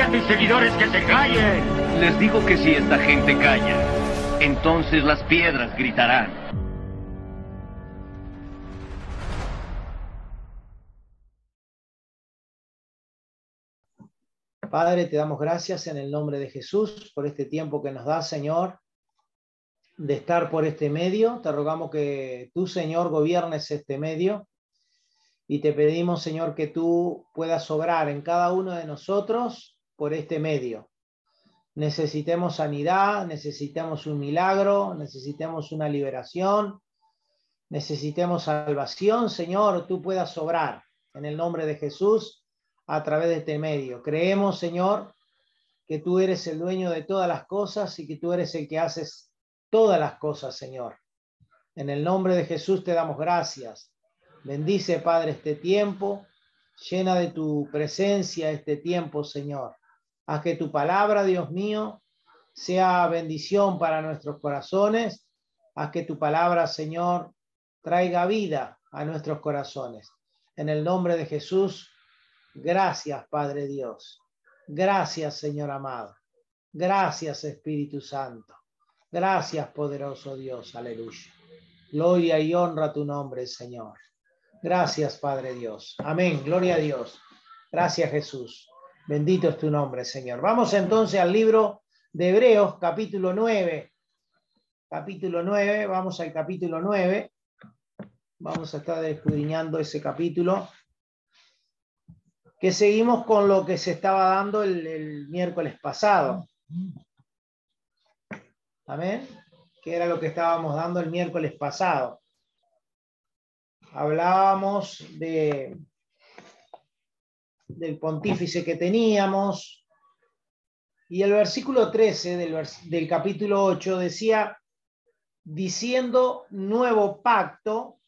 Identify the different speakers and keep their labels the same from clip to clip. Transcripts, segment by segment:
Speaker 1: A tus seguidores que se callen.
Speaker 2: Les digo que si esta gente calla, entonces las piedras gritarán.
Speaker 3: Padre, te damos gracias en el nombre de Jesús por este tiempo que nos da, Señor, de estar por este medio. Te rogamos que tú, Señor, gobiernes este medio y te pedimos, Señor, que tú puedas obrar en cada uno de nosotros por este medio. Necesitemos sanidad, necesitamos un milagro, necesitemos una liberación, necesitemos salvación, Señor, tú puedas obrar en el nombre de Jesús a través de este medio. Creemos, Señor, que tú eres el dueño de todas las cosas y que tú eres el que haces todas las cosas, Señor. En el nombre de Jesús te damos gracias. Bendice, Padre, este tiempo. Llena de tu presencia este tiempo, Señor. Haz que tu palabra, Dios mío, sea bendición para nuestros corazones. Haz que tu palabra, Señor, traiga vida a nuestros corazones. En el nombre de Jesús, gracias, Padre Dios. Gracias, Señor amado. Gracias, Espíritu Santo. Gracias, poderoso Dios. Aleluya. Gloria y honra a tu nombre, Señor. Gracias, Padre Dios. Amén. Gloria a Dios. Gracias, Jesús. Bendito es tu nombre, Señor. Vamos entonces al libro de Hebreos, capítulo 9. Capítulo 9, vamos al capítulo 9. Vamos a estar escudriñando ese capítulo. Que seguimos con lo que se estaba dando el, el miércoles pasado. Amén. Que era lo que estábamos dando el miércoles pasado hablábamos de, del pontífice que teníamos, y el versículo 13 del, del capítulo 8 decía, diciendo nuevo pacto,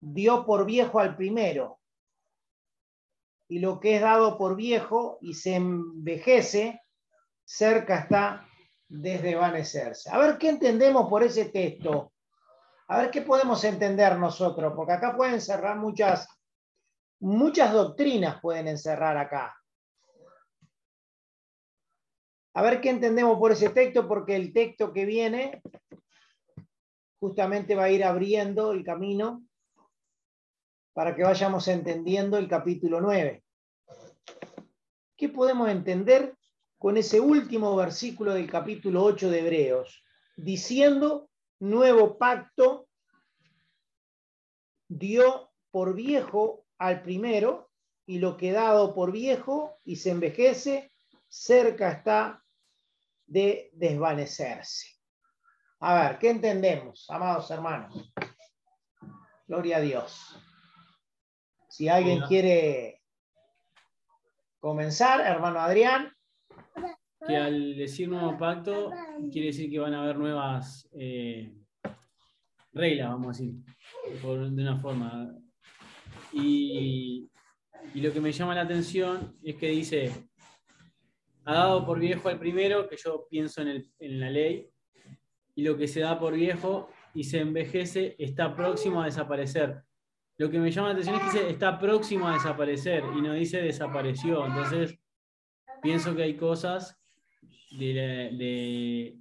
Speaker 3: dio por viejo al primero, y lo que es dado por viejo y se envejece, cerca está de desvanecerse. A ver qué entendemos por ese texto a ver qué podemos entender nosotros, porque acá pueden encerrar muchas, muchas doctrinas pueden encerrar acá. A ver qué entendemos por ese texto, porque el texto que viene justamente va a ir abriendo el camino para que vayamos entendiendo el capítulo 9. ¿Qué podemos entender con ese último versículo del capítulo 8 de Hebreos? Diciendo nuevo pacto dio por viejo al primero y lo que dado por viejo y se envejece, cerca está de desvanecerse. A ver, ¿qué entendemos, amados hermanos? Gloria a Dios. Si alguien quiere comenzar, hermano Adrián.
Speaker 4: Que al decir nuevo pacto, quiere decir que van a haber nuevas eh, reglas, vamos a decir, de una forma. Y, lo que me llama la atención es que dice, ha dado por viejo al primero, que yo pienso en, el, en la ley, y lo que se da por viejo y se envejece está próximo a desaparecer. Lo que me llama la atención es que dice está próximo a desaparecer y no dice desapareció. Entonces, pienso que hay cosas de, de,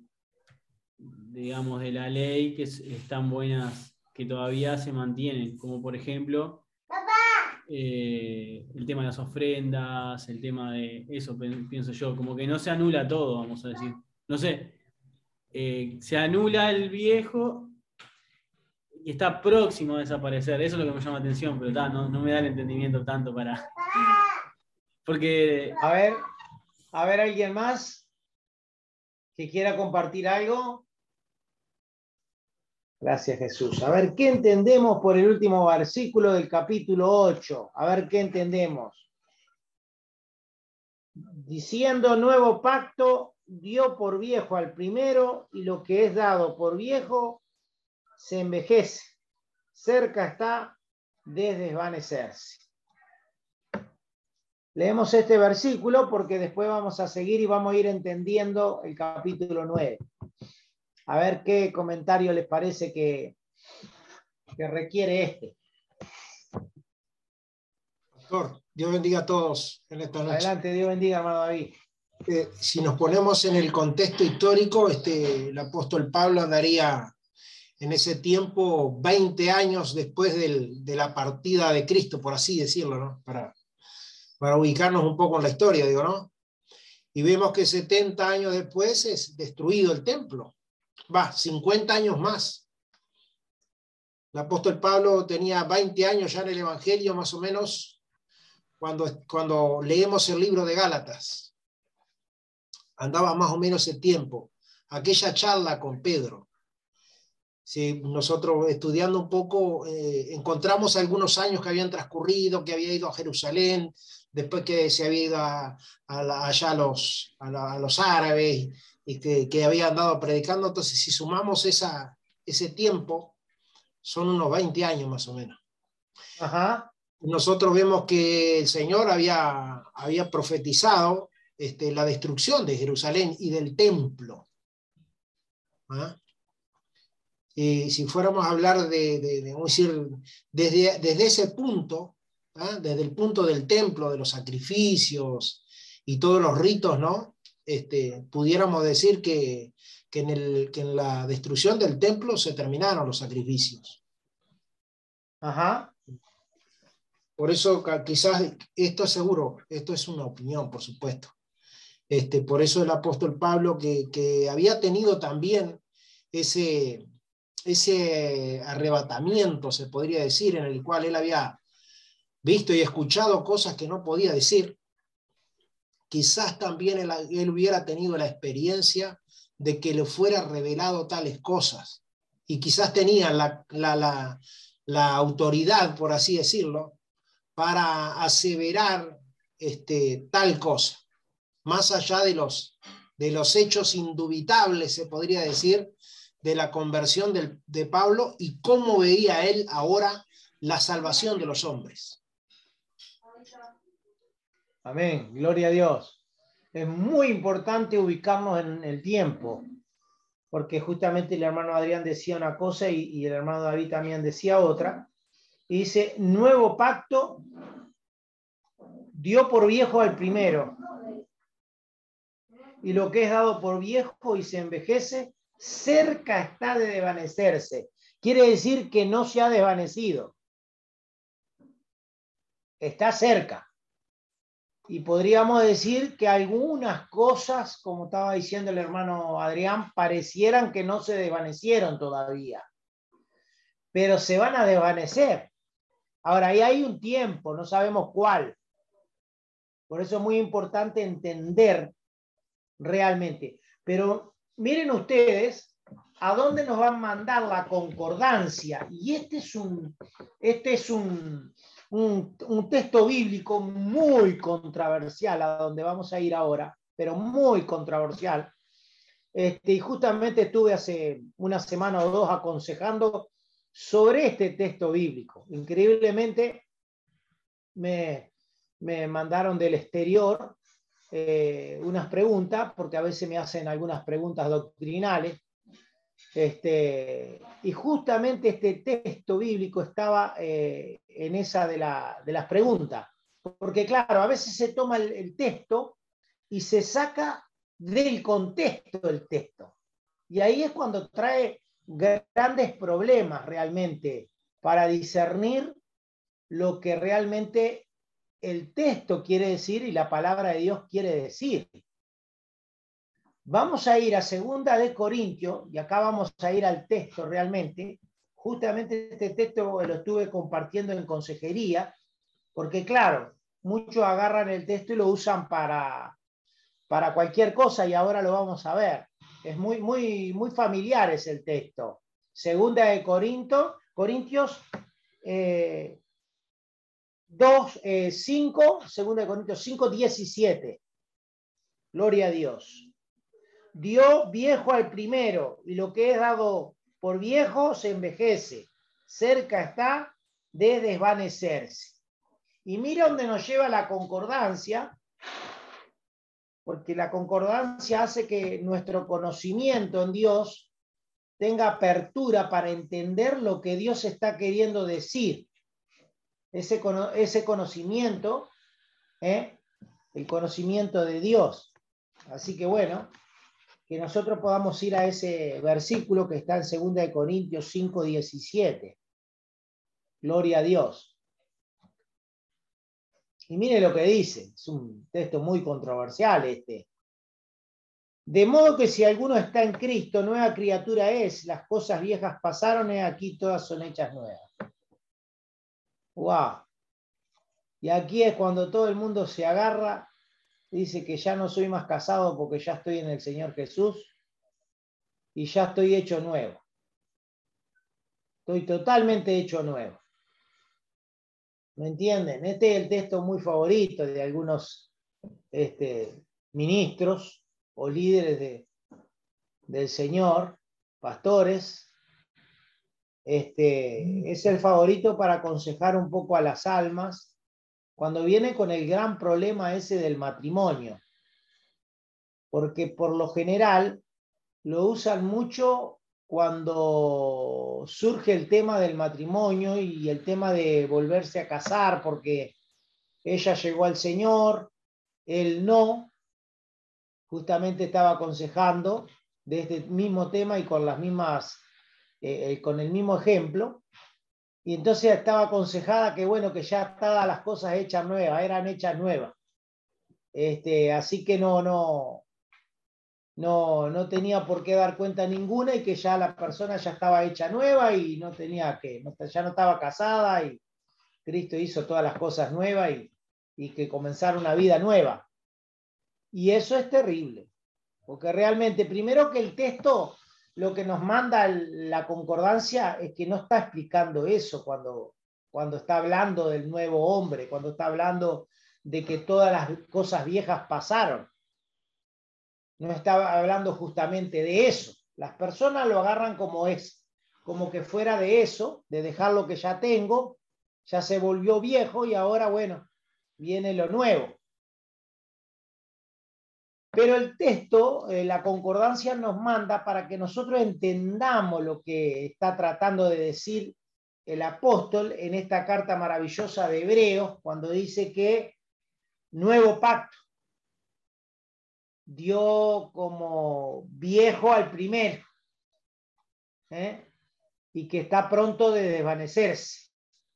Speaker 4: digamos, de la ley que están buenas, que todavía se mantienen, como por ejemplo eh, el tema de las ofrendas, el tema de eso, pienso yo, como que no se anula todo, vamos a decir. No sé, eh, se anula el viejo y está próximo a desaparecer. Eso es lo que me llama la atención, pero ta, no, no me da el entendimiento tanto para... Porque
Speaker 3: A ver, a ver, ¿alguien más que quiera compartir algo? Gracias, Jesús. A ver, ¿qué entendemos por el último versículo del capítulo 8? A ver, ¿qué entendemos? Diciendo nuevo pacto, dio por viejo al primero y lo que es dado por viejo se envejece. Cerca está de desvanecerse. Leemos este versículo porque después vamos a seguir y vamos a ir entendiendo el capítulo 9. A ver qué comentario les parece que, que requiere este.
Speaker 5: Pastor, Dios bendiga a todos en esta noche.
Speaker 3: Adelante, Dios bendiga, hermano David.
Speaker 5: Eh, si nos ponemos en el contexto histórico, este, el apóstol Pablo andaría en ese tiempo 20 años después del- de la partida de Cristo, por así decirlo, ¿no? Para, para ubicarnos un poco en la historia, digo, ¿no? Y vemos que 70 años después es destruido el templo. Va, 50 años más. El apóstol Pablo tenía 20 años ya en el Evangelio, más o menos, cuando, cuando leemos el libro de Gálatas andaba más o menos ese tiempo, aquella charla con Pedro. Sí, nosotros estudiando un poco, eh, encontramos algunos años que habían transcurrido, que había ido a Jerusalén, después que se había ido a, a allá a los, a los árabes y que, que había andado predicando. Entonces, si sumamos esa, ese tiempo, son unos 20 años más o menos
Speaker 3: Ajá.
Speaker 5: nosotros vemos que el Señor había, había profetizado este, la destrucción de Jerusalén y del templo. ¿Ah? Y si fuéramos a hablar de, de- de, vamos a decir, desde, desde ese punto, ¿ah? desde el punto del templo, de los sacrificios y todos los ritos, ¿no? Este, pudiéramos decir que, que en el- que en la destrucción del templo se terminaron los sacrificios.
Speaker 3: Ajá.
Speaker 5: Por eso quizás esto es seguro, esto es una opinión, por supuesto. Este, por eso el apóstol Pablo, que, que había tenido también ese, ese arrebatamiento, se podría decir, en el cual él había visto y escuchado cosas que no podía decir, quizás también él, hubiera tenido la experiencia de que le fuera revelado tales cosas. Y quizás tenía la, autoridad, por así decirlo, para aseverar este, tal cosa, más allá de los, hechos indubitables, se podría decir, de la conversión de Pablo y cómo veía él ahora la salvación de los hombres.
Speaker 3: Amén. Gloria a Dios. Es muy importante ubicarnos en el tiempo, porque justamente el hermano Adrián decía una cosa y, el hermano David también decía otra. Y dice, nuevo pacto dio por viejo al primero. Y lo que es dado por viejo y se envejece, cerca está de desvanecerse. Quiere decir que no se ha desvanecido. Está cerca. Y podríamos decir que algunas cosas, como estaba diciendo el hermano Adrián, parecieran que no se desvanecieron todavía, pero se van a desvanecer. Ahora, ahí hay un tiempo, no sabemos cuál. Por eso es muy importante entender realmente. Pero miren ustedes a dónde nos va a mandar la concordancia. Y este es un, este es un, un, texto bíblico muy controversial, a donde vamos a ir ahora, pero muy controversial. Este, y justamente estuve hace una semana o dos aconsejando sobre este texto bíblico. Increíblemente me, me mandaron del exterior eh, unas preguntas, porque a veces me hacen algunas preguntas doctrinales. Este, y justamente este texto bíblico estaba eh, en esa de, la, de, las preguntas. Porque claro, a veces se toma el, el, texto y se saca del contexto el texto. Y ahí es cuando trae grandes problemas realmente para discernir lo que realmente el texto quiere decir y la palabra de Dios quiere decir. Vamos a ir a segunda de Corintios, y acá vamos a ir al texto realmente. Justamente este texto lo estuve compartiendo en consejería, porque claro, muchos agarran el texto y lo usan para, para cualquier cosa y ahora lo vamos a ver. Es muy, muy, muy familiar es el texto. Segunda de Corinto, Corintios eh, 2, 5, eh, segunda de Corintios 5, 17. Gloria a Dios. Dio viejo al primero y lo que es dado por viejo se envejece. Cerca está de desvanecerse. Y mira dónde nos lleva la concordancia, porque la concordancia hace que nuestro conocimiento en Dios tenga apertura para entender lo que Dios está queriendo decir. Ese, ese conocimiento, ¿eh? el conocimiento de Dios. Así que bueno, que nosotros podamos ir a ese versículo que está en 2 Corintios 5, 17. Gloria a Dios. Y mire lo que dice, es un texto muy controversial este. De modo que si alguno está en Cristo, nueva criatura es, las cosas viejas pasaron y aquí todas son hechas nuevas. ¡Wow! Y aquí es cuando todo el mundo se agarra, dice que ya no soy más casado porque ya estoy en el Señor Jesús y ya estoy hecho nuevo. Estoy totalmente hecho nuevo. ¿Me entienden? Este es el texto muy favorito de algunos este, ministros o líderes de, del Señor, pastores. Este, es el favorito para aconsejar un poco a las almas cuando viene con el gran problema ese del matrimonio. Porque por lo general lo usan mucho cuando surge el tema del matrimonio y el tema de volverse a casar, porque ella llegó al Señor, él no, justamente estaba aconsejando de este mismo tema y con las mismas, eh, eh, con el mismo ejemplo, y entonces estaba aconsejada que bueno, que ya estaban las cosas hechas nuevas, eran hechas nuevas. Este, así que no, no, no, no tenía por qué dar cuenta ninguna y que ya la persona ya estaba hecha nueva y no tenía que, ya no estaba casada y Cristo hizo todas las cosas nuevas y, y que comenzara una vida nueva. Y eso es terrible, porque realmente, primero que el texto, lo que nos manda la concordancia es que no está explicando eso cuando, cuando está hablando del nuevo hombre, cuando está hablando de que todas las cosas viejas pasaron no estaba hablando justamente de eso. Las personas lo agarran como es, como que fuera de eso, de dejar lo que ya tengo, ya se volvió viejo y ahora, bueno, viene lo nuevo. Pero el texto, eh, la concordancia nos manda para que nosotros entendamos lo que está tratando de decir el apóstol en esta carta maravillosa de Hebreos, cuando dice que nuevo pacto dio como viejo al primero ¿eh? y que está pronto de desvanecerse.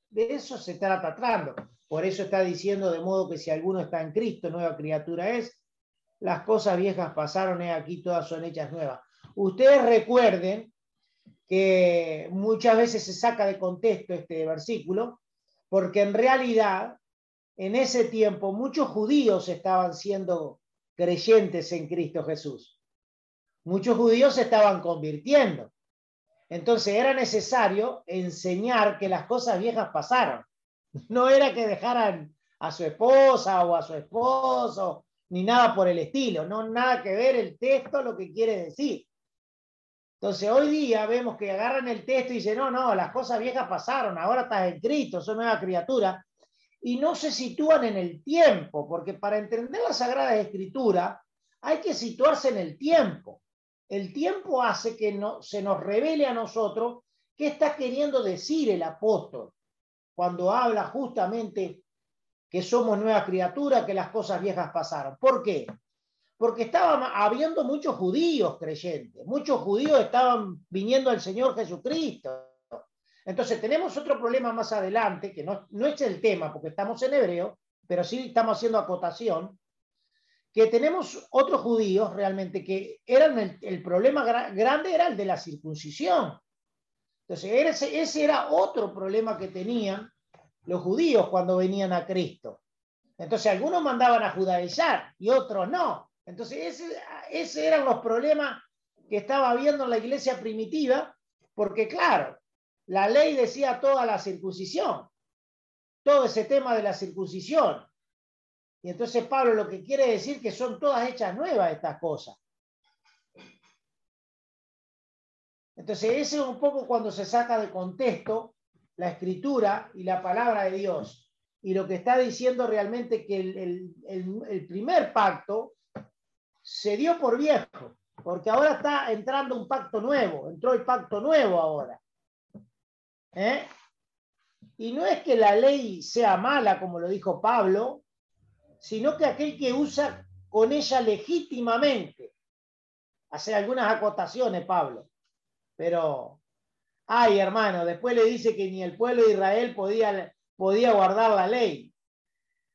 Speaker 3: De eso se está tratando. Por eso está diciendo de modo que si alguno está en Cristo, nueva criatura es, las cosas viejas pasaron, y aquí todas son hechas nuevas. Ustedes recuerden que muchas veces se saca de contexto este versículo, porque en realidad en ese tiempo muchos judíos estaban siendo creyentes en Cristo Jesús. Muchos judíos se estaban convirtiendo. Entonces era necesario enseñar que las cosas viejas pasaron. No era que dejaran a su esposa o a su esposo, ni nada por el estilo. No, nada que ver el texto, lo que quiere decir. Entonces hoy día vemos que agarran el texto y dicen, no, no, las cosas viejas pasaron, ahora estás en Cristo, son nueva criatura y no se sitúan en el tiempo, porque para entender la Sagrada Escritura hay que situarse en el tiempo. El tiempo hace que no, se nos revele a nosotros qué está queriendo decir el apóstol cuando habla justamente que somos nuevas criaturas, que las cosas viejas pasaron. ¿Por qué? Porque estaban habiendo muchos judíos creyentes, muchos judíos estaban viniendo al Señor Jesucristo. Entonces tenemos otro problema más adelante, que no, no es el tema, porque estamos en hebreo, pero sí estamos haciendo acotación, que tenemos otros judíos realmente que eran el, problema gra- grande era el de la circuncisión. Entonces ese, ese era otro problema que tenían los judíos cuando venían a Cristo. Entonces algunos mandaban a judaizar y otros no. Entonces ese, ese eran los problemas que estaba habiendo en la iglesia primitiva, porque claro, la ley decía toda la circuncisión, todo ese tema de la circuncisión. Y entonces Pablo lo que quiere decir que son todas hechas nuevas estas cosas. Entonces ese es un poco cuando se saca de contexto la escritura y la palabra de Dios. Y lo que está diciendo realmente que el, el- primer pacto se dio por viejo, porque ahora está entrando un pacto nuevo, entró el pacto nuevo ahora. ¿Eh? Y no es que la ley sea mala, como lo dijo Pablo, sino que aquel que usa con ella legítimamente. Hace algunas acotaciones, Pablo. Pero, ay, hermano, después le dice que ni el pueblo de Israel podía, podía guardar la ley.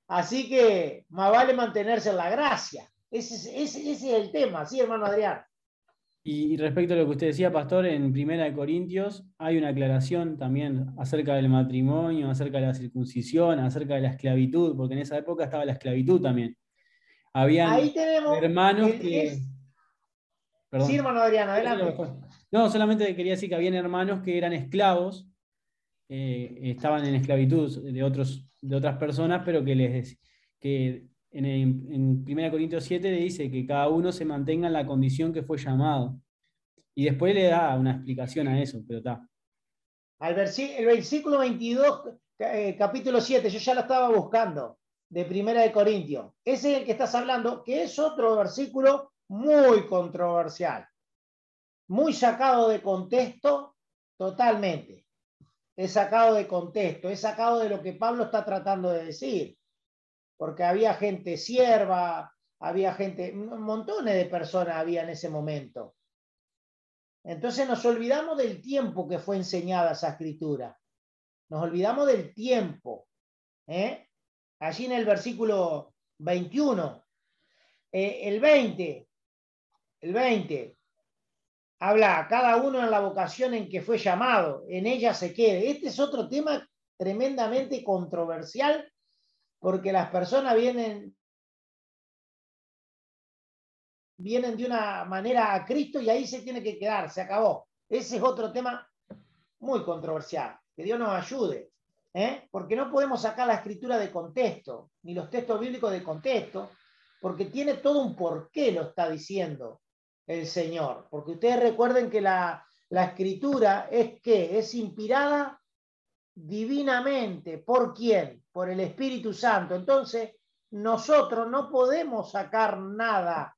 Speaker 3: Así que más vale mantenerse en la gracia. Ese, es- ese- ese es el tema, ¿sí, hermano Adrián?
Speaker 4: Y, y respecto a lo que usted decía, Pastor, en Primera de Corintios hay una aclaración también acerca del matrimonio, acerca de la circuncisión, acerca de la esclavitud, porque en esa época estaba la esclavitud también. Habían
Speaker 3: Ahí tenemos.
Speaker 4: hermanos
Speaker 3: el-
Speaker 4: que...
Speaker 3: es-. Sí, hermano Adrián, adelante.
Speaker 4: No, solamente quería decir que habían hermanos que eran esclavos, eh, estaban en esclavitud de, otros, de otras personas, pero que les que en, el- en 1 Corintios 7 le dice que cada uno se mantenga en la condición que fue llamado. Y después le da una explicación a eso, pero está.
Speaker 3: El versículo 22, eh, capítulo 7, yo ya lo estaba buscando, de Primera de Corintios. Ese es el que estás hablando, que es otro versículo muy controversial, muy sacado de contexto totalmente. Es sacado de contexto, es sacado de lo que Pablo está tratando de decir, porque había gente sierva, había gente, montones de personas había en ese momento. Entonces nos olvidamos del tiempo que fue enseñada esa escritura. Nos olvidamos del tiempo. ¿eh? Allí en el versículo 21, eh, el 20, el 20, habla cada uno en la vocación en que fue llamado, en ella se quede. Este es otro tema tremendamente controversial porque las personas vienen vienen de una manera a Cristo y ahí se tiene que quedar, se acabó. Ese es otro tema muy controversial. Que Dios nos ayude, ¿eh? porque no podemos sacar la escritura de contexto, ni los textos bíblicos de contexto, porque tiene todo un porqué lo está diciendo el Señor. Porque ustedes recuerden que la, la escritura es que es inspirada divinamente. ¿Por quién? Por el Espíritu Santo. Entonces, nosotros no podemos sacar nada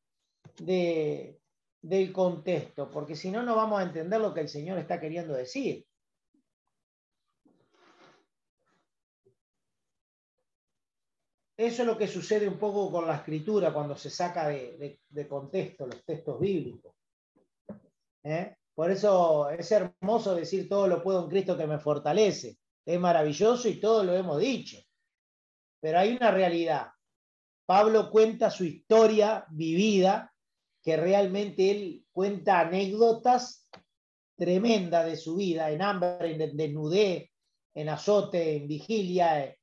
Speaker 3: de, del contexto, porque si no, no vamos a entender lo que el Señor está queriendo decir. Eso es lo que sucede un poco con la escritura cuando se saca de, contexto los textos bíblicos. ¿Eh? Por eso es hermoso decir todo lo puedo en Cristo que me fortalece. Es maravilloso y todo lo hemos dicho. Pero hay una realidad. Pablo cuenta su historia vivida, que realmente él cuenta anécdotas tremendas de su vida, en hambre, en desnudez, en azote, en vigilia,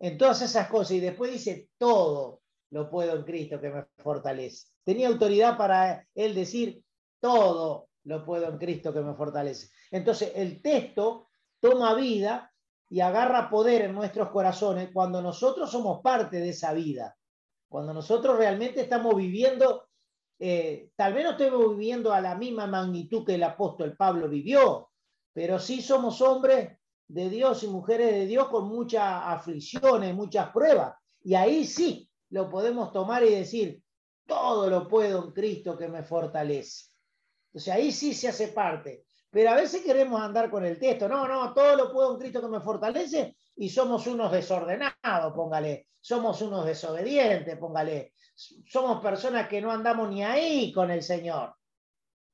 Speaker 3: en todas esas cosas. Y después dice, todo lo puedo en Cristo que me fortalece. Tenía autoridad para él decir, todo lo puedo en Cristo que me fortalece. Entonces, el texto toma vida y agarra poder en nuestros corazones cuando nosotros somos parte de esa vida. Cuando nosotros realmente estamos viviendo, eh, tal vez no estemos viviendo a la misma magnitud que el apóstol Pablo vivió, pero sí somos hombres de Dios y mujeres de Dios con muchas aflicciones, muchas pruebas. Y ahí sí lo podemos tomar y decir, todo lo puedo en Cristo que me fortalece. Entonces ahí sí se hace parte. Pero a veces queremos andar con el texto, no, no, todo lo puedo en Cristo que me fortalece y somos unos desordenados, póngale, somos unos desobedientes, póngale, somos personas que no andamos ni ahí con el Señor.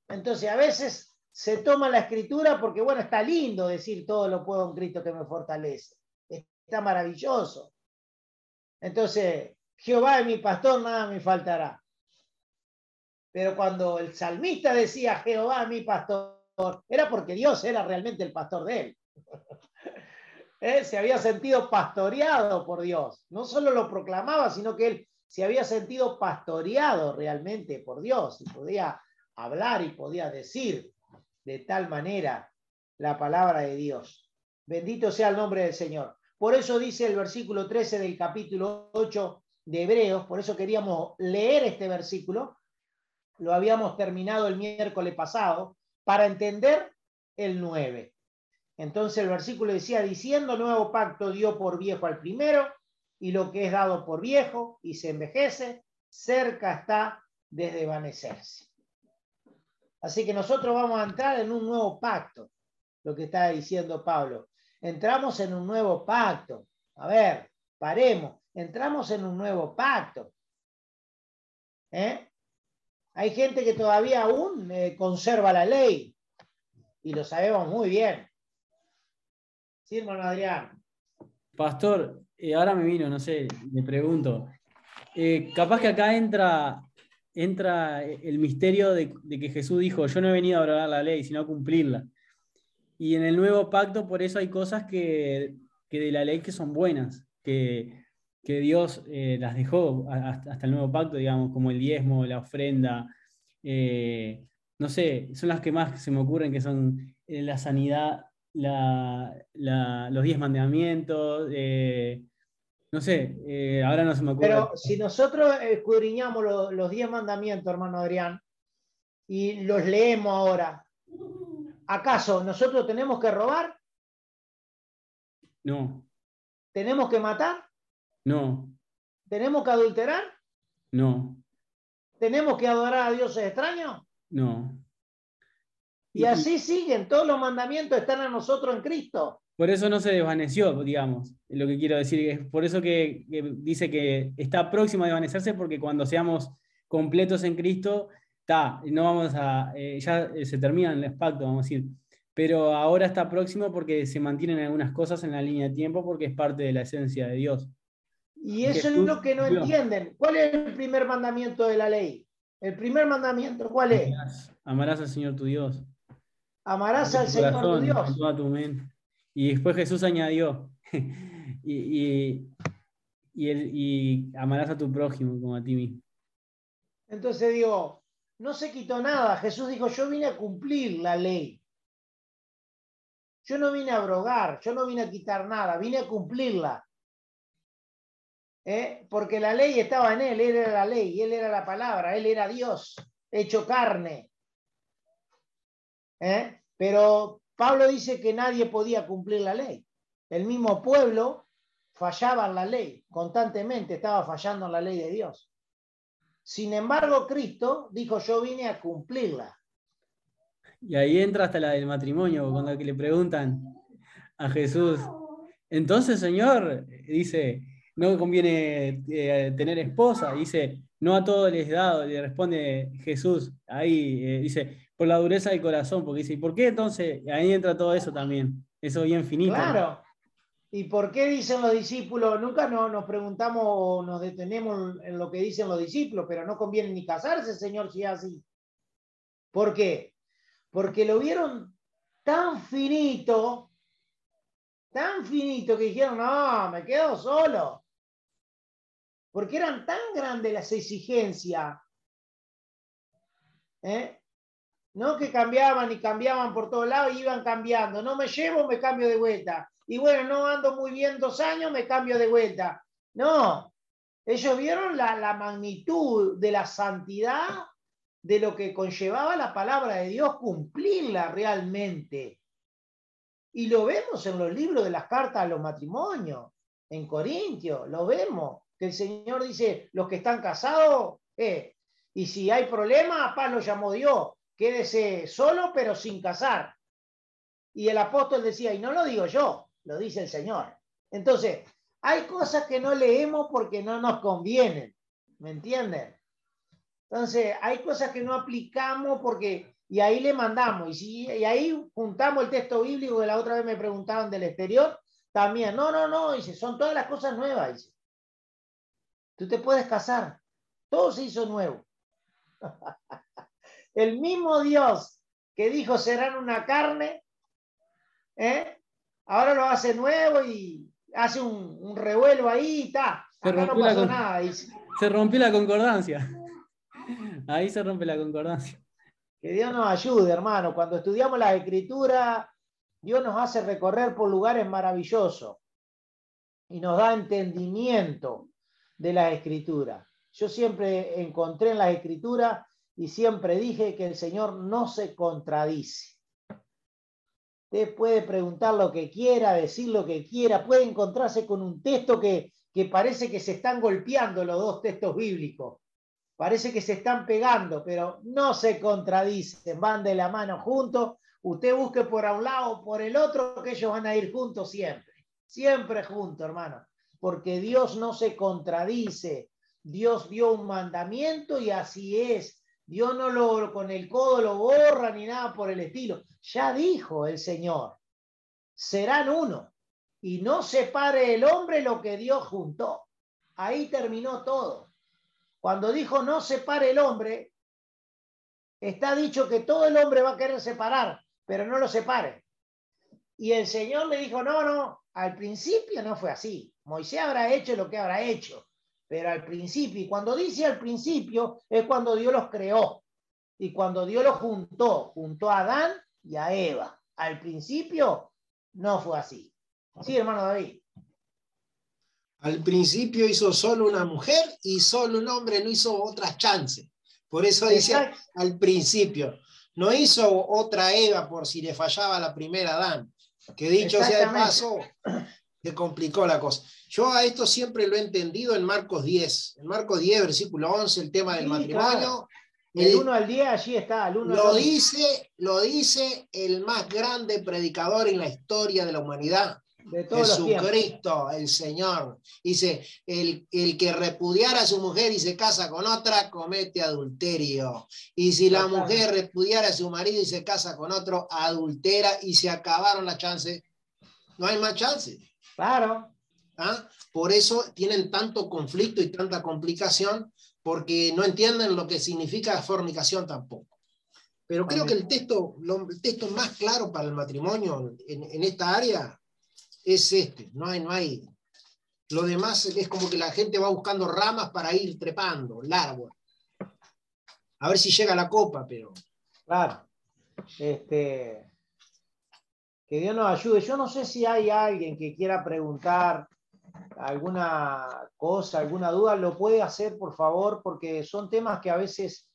Speaker 3: Entonces a veces se toma la escritura porque, bueno, está lindo decir todo lo puedo en Cristo que me fortalece. Está maravilloso. Entonces, Jehová es mi pastor, nada me faltará. Pero cuando el salmista decía Jehová es mi pastor, era porque Dios era realmente el pastor de él. se había sentido pastoreado por Dios. No solo lo proclamaba, sino que él se había sentido pastoreado realmente por Dios y podía hablar y podía decir de tal manera la palabra de Dios. Bendito sea el nombre del Señor. Por eso dice el versículo 13 del capítulo 8 de Hebreos, por eso queríamos leer este versículo, lo habíamos terminado el miércoles pasado, para entender el 9. Entonces el versículo decía, diciendo nuevo pacto dio por viejo al primero, y lo que es dado por viejo y se envejece, cerca está de desvanecerse. Así que nosotros vamos a entrar en un nuevo pacto, lo que está diciendo Pablo. Entramos en un nuevo pacto. A ver, paremos. Entramos en un nuevo pacto. ¿Eh? Hay gente que todavía aún eh, conserva la ley y lo sabemos muy bien. Sí, hermano Adrián.
Speaker 4: Pastor, eh, ahora me vino, no sé, me pregunto. capaz que acá entra entra el misterio de, que Jesús dijo, yo no he venido a abrogar la ley, sino a cumplirla. Y en el nuevo pacto, por eso hay cosas que, de la ley que son buenas, que, Dios eh, las dejó hasta, el nuevo pacto, digamos, como el diezmo, la ofrenda. Eh, no sé, son las que más se me ocurren, que son eh, la sanidad, los diez mandamientos, no sé, eh, ahora no se me ocurre.
Speaker 3: Pero si nosotros escudriñamos los, diez mandamientos, hermano Adrián, y los leemos ahora, ¿acaso nosotros tenemos que robar?
Speaker 4: No.
Speaker 3: ¿Tenemos que matar?
Speaker 4: No.
Speaker 3: ¿Tenemos que adulterar?
Speaker 4: No.
Speaker 3: ¿Tenemos que adorar a dioses extraños?
Speaker 4: No.
Speaker 3: Y así siguen, todos los mandamientos están a nosotros en Cristo.
Speaker 4: Por eso no se desvaneció, digamos, lo que quiero decir. Es por eso que, dice que está próximo a desvanecerse, porque cuando seamos completos en Cristo, está, no vamos a, eh, ya eh, se termina el pacto, vamos a decir. Pero ahora está próximo porque se mantienen algunas cosas en la línea de tiempo, porque es parte de la esencia de Dios.
Speaker 3: Y eso es lo que no entienden. ¿Cuál es el primer mandamiento de la ley? El primer mandamiento, ¿cuál es?
Speaker 4: Amarás, al Señor tu Dios.
Speaker 3: Amarás al Señor tu Dios.
Speaker 4: toda tu mente. Y después Jesús añadió, y, y, amarás a tu prójimo como a ti mismo.
Speaker 3: Entonces digo, no se quitó nada. Jesús dijo, yo vine a cumplir la ley. Yo no vine a abrogar, yo no vine a quitar nada, vine a cumplirla. ¿Eh? Porque la ley estaba en él, él era la ley, él era la palabra, él era Dios, hecho carne. ¿Eh? Pero Pablo dice que nadie podía cumplir la ley. El mismo pueblo fallaba en la ley, constantemente estaba fallando en la ley de Dios. Sin embargo, Cristo dijo, yo vine a cumplirla.
Speaker 4: Y ahí entra hasta la del matrimonio, cuando le preguntan a Jesús, entonces, Señor, dice, no conviene eh, tener esposa, dice, no a todos les dado, le responde Jesús, ahí eh, dice, por la dureza del corazón, porque dice, ¿y por qué entonces? Ahí entra todo eso también, eso bien finito.
Speaker 3: Claro. ¿Y por qué dicen los discípulos? Nunca nos preguntamos o nos detenemos en lo que dicen los discípulos, pero no conviene ni casarse, Señor, si es así. ¿Por qué? Porque lo vieron tan finito, tan finito que dijeron, no, me quedo solo. Porque eran tan grandes las exigencias. ¿eh? No que cambiaban y cambiaban por todos lados y iban cambiando. No me llevo, me cambio de vuelta. Y bueno, no ando muy bien dos años, me cambio de vuelta. No, ellos vieron la, la magnitud de la santidad de lo que conllevaba la palabra de Dios, cumplirla realmente. Y lo vemos en los libros de las cartas a los matrimonios, en Corintios, lo vemos, que el Señor dice, los que están casados, eh, y si hay problema, paz lo llamó Dios quédese solo pero sin casar. Y el apóstol decía, y no lo digo yo, lo dice el Señor. Entonces, hay cosas que no leemos porque no nos convienen, ¿me entienden? Entonces, hay cosas que no aplicamos porque y ahí le mandamos. Y, si, y ahí juntamos el texto bíblico que la otra vez me preguntaban del exterior, también. No, no, no, dice, son todas las cosas nuevas. Dice. Tú te puedes casar. Todo se hizo nuevo. el mismo Dios que dijo serán una carne, ¿eh? ahora lo hace nuevo y hace un, un revuelo ahí y está. Acá no pasó nada. Dice.
Speaker 4: Se rompió la concordancia. Ahí se rompe la concordancia.
Speaker 3: Que Dios nos ayude, hermano. Cuando estudiamos la escritura, Dios nos hace recorrer por lugares maravillosos y nos da entendimiento de la escritura. Yo siempre encontré en la escritura y siempre dije que el Señor no se contradice. Usted puede preguntar lo que quiera, decir lo que quiera, puede encontrarse con un texto que, que parece que se están golpeando los dos textos bíblicos parece que se están pegando, pero no se contradicen, van de la mano juntos. Usted busque por un lado o por el otro, que ellos van a ir juntos siempre, siempre juntos, hermano, porque Dios no se contradice. Dios dio un mandamiento y así es. Dios no lo con el codo lo borra ni nada por el estilo. Ya dijo el Señor, serán uno y no separe el hombre lo que Dios juntó. Ahí terminó todo. Cuando dijo no separe el hombre, está dicho que todo el hombre va a querer separar, pero no lo separe. Y el Señor le dijo, no, no, al principio no fue así. Moisés habrá hecho lo que habrá hecho, pero al principio, y cuando dice al principio, es cuando Dios los creó. Y cuando Dios los juntó, juntó a Adán y a Eva. Al principio no fue así. Sí, hermano David.
Speaker 5: Al principio hizo solo una mujer y solo un hombre, no hizo otras chances. Por eso dice al principio, no hizo otra Eva por si le fallaba la primera Adán. Que dicho sea de paso, complicó la cosa. Yo a esto siempre lo he entendido en Marcos 10. En Marcos 10, versículo 11, el tema del matrimonio.
Speaker 3: El 1 al 10 allí está. El
Speaker 5: lo, dice, lo dice el más grande predicador en la historia de la humanidad. Jesucristo, el Señor. Dice, el, el, que repudiara a su mujer y se casa con otra, comete adulterio. Y si la mujer repudiara a su marido y se casa con otro, adultera y se acabaron las chances. No hay más chances.
Speaker 3: Claro.
Speaker 5: ¿Ah? Por eso tienen tanto conflicto y tanta complicación, porque no entienden lo que significa fornicación tampoco. Pero creo que el texto, el texto más claro para el matrimonio en, en esta área es este, no hay, no hay. Lo demás es como que la gente va buscando ramas para ir trepando, largo. A ver si llega la copa, pero.
Speaker 3: Claro. Este, que Dios nos ayude. Yo no sé si hay alguien que quiera preguntar alguna cosa, alguna duda, lo puede hacer, por favor, porque son temas que a veces,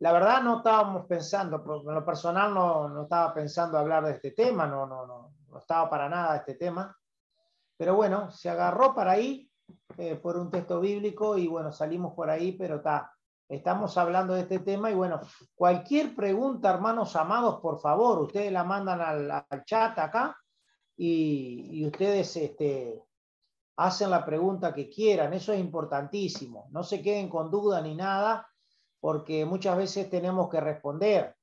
Speaker 3: la verdad, no estábamos pensando, en lo personal no, no estaba pensando hablar de este tema, no, no, no, no estaba para nada este tema, pero bueno, se agarró para ahí eh, por un texto bíblico y bueno, salimos por ahí, pero está, estamos hablando de este tema y bueno, cualquier pregunta, hermanos amados, por favor, ustedes la mandan al, chat acá y, ustedes este, hacen la pregunta que quieran, eso es importantísimo, no se queden con duda ni nada, porque muchas veces tenemos que responder.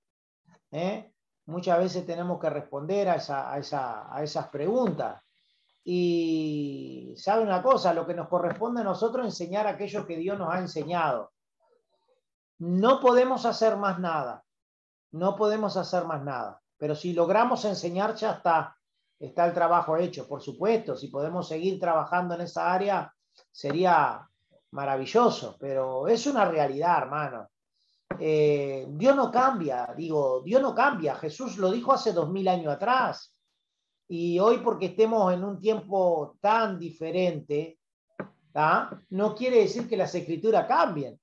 Speaker 3: ¿eh? muchas veces tenemos que responder a, esas preguntas. Y sabe una cosa, lo que nos corresponde a nosotros es enseñar aquello que Dios nos ha enseñado. No podemos hacer más nada, no podemos hacer más nada, pero si logramos enseñar ya está, está el trabajo hecho, por supuesto, si podemos seguir trabajando en esa área sería maravilloso, pero es una realidad, hermano. Eh, Dios no cambia, digo, Dios no cambia. Jesús lo dijo hace dos mil años atrás. Y hoy porque estemos en un tiempo tan diferente, no quiere decir que las escrituras cambien.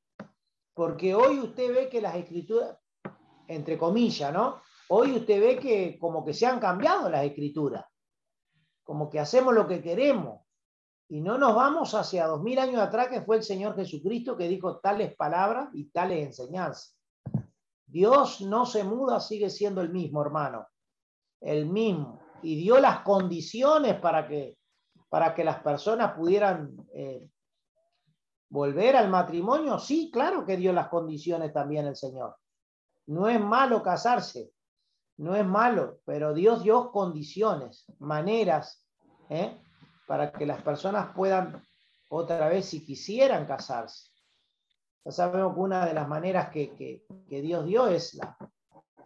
Speaker 3: Porque hoy usted ve que las escrituras, entre comillas, ¿no? Hoy usted ve que como que se han cambiado las escrituras. Como que hacemos lo que queremos. Y no nos vamos hacia dos mil años atrás, que fue el Señor Jesucristo que dijo tales palabras y tales enseñanzas. Dios no se muda, sigue siendo el mismo, hermano. El mismo. Y dio las condiciones para que, para que las personas pudieran eh, volver al matrimonio. Sí, claro que dio las condiciones también el Señor. No es malo casarse, no es malo, pero Dios dio condiciones, maneras, ¿eh? para que las personas puedan otra vez, si quisieran casarse. Ya sabemos que una de las maneras que, que, que Dios dio es la,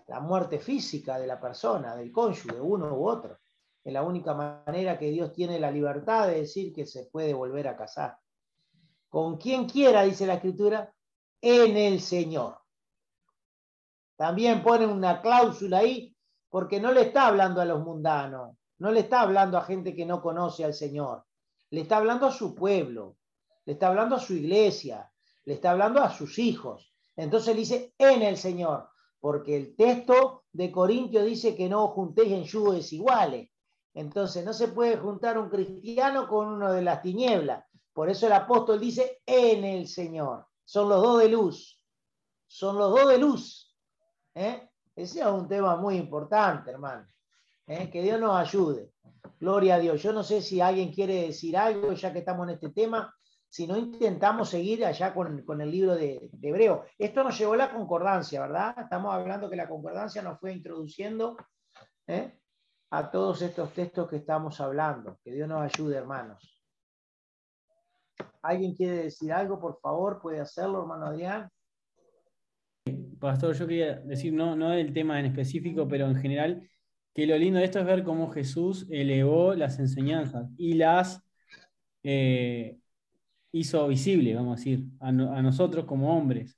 Speaker 3: la muerte física de la persona, del cónyuge, uno u otro. Es la única manera que Dios tiene la libertad de decir que se puede volver a casar. Con quien quiera, dice la Escritura, en el Señor. También ponen una cláusula ahí porque no le está hablando a los mundanos, no le está hablando a gente que no conoce al Señor, le está hablando a su pueblo, le está hablando a su iglesia, le está hablando a sus hijos. Entonces le dice en el Señor, porque el texto de Corintio dice que no juntéis en yugos desiguales. Entonces no se puede juntar un cristiano con uno de las tinieblas. Por eso el apóstol dice en el Señor. Son los dos de luz. Son los dos de luz. ¿Eh? Ese es un tema muy importante, hermano. ¿Eh? Que Dios nos ayude. Gloria a Dios. Yo no sé si alguien quiere decir algo, ya que estamos en este tema, si no intentamos seguir allá con, el libro de, Hebreo. Esto nos llevó a la concordancia, ¿verdad? Estamos hablando que la concordancia nos fue introduciendo ¿eh? a todos estos textos que estamos hablando. Que Dios nos ayude, hermanos. ¿Alguien quiere decir algo, por favor? ¿Puede hacerlo, hermano Adrián?
Speaker 4: Pastor, yo quería decir, no, no del tema en específico, pero en general, que lo lindo de esto es ver cómo Jesús elevó las enseñanzas y las eh, hizo visible, vamos a decir, a, nosotros como hombres.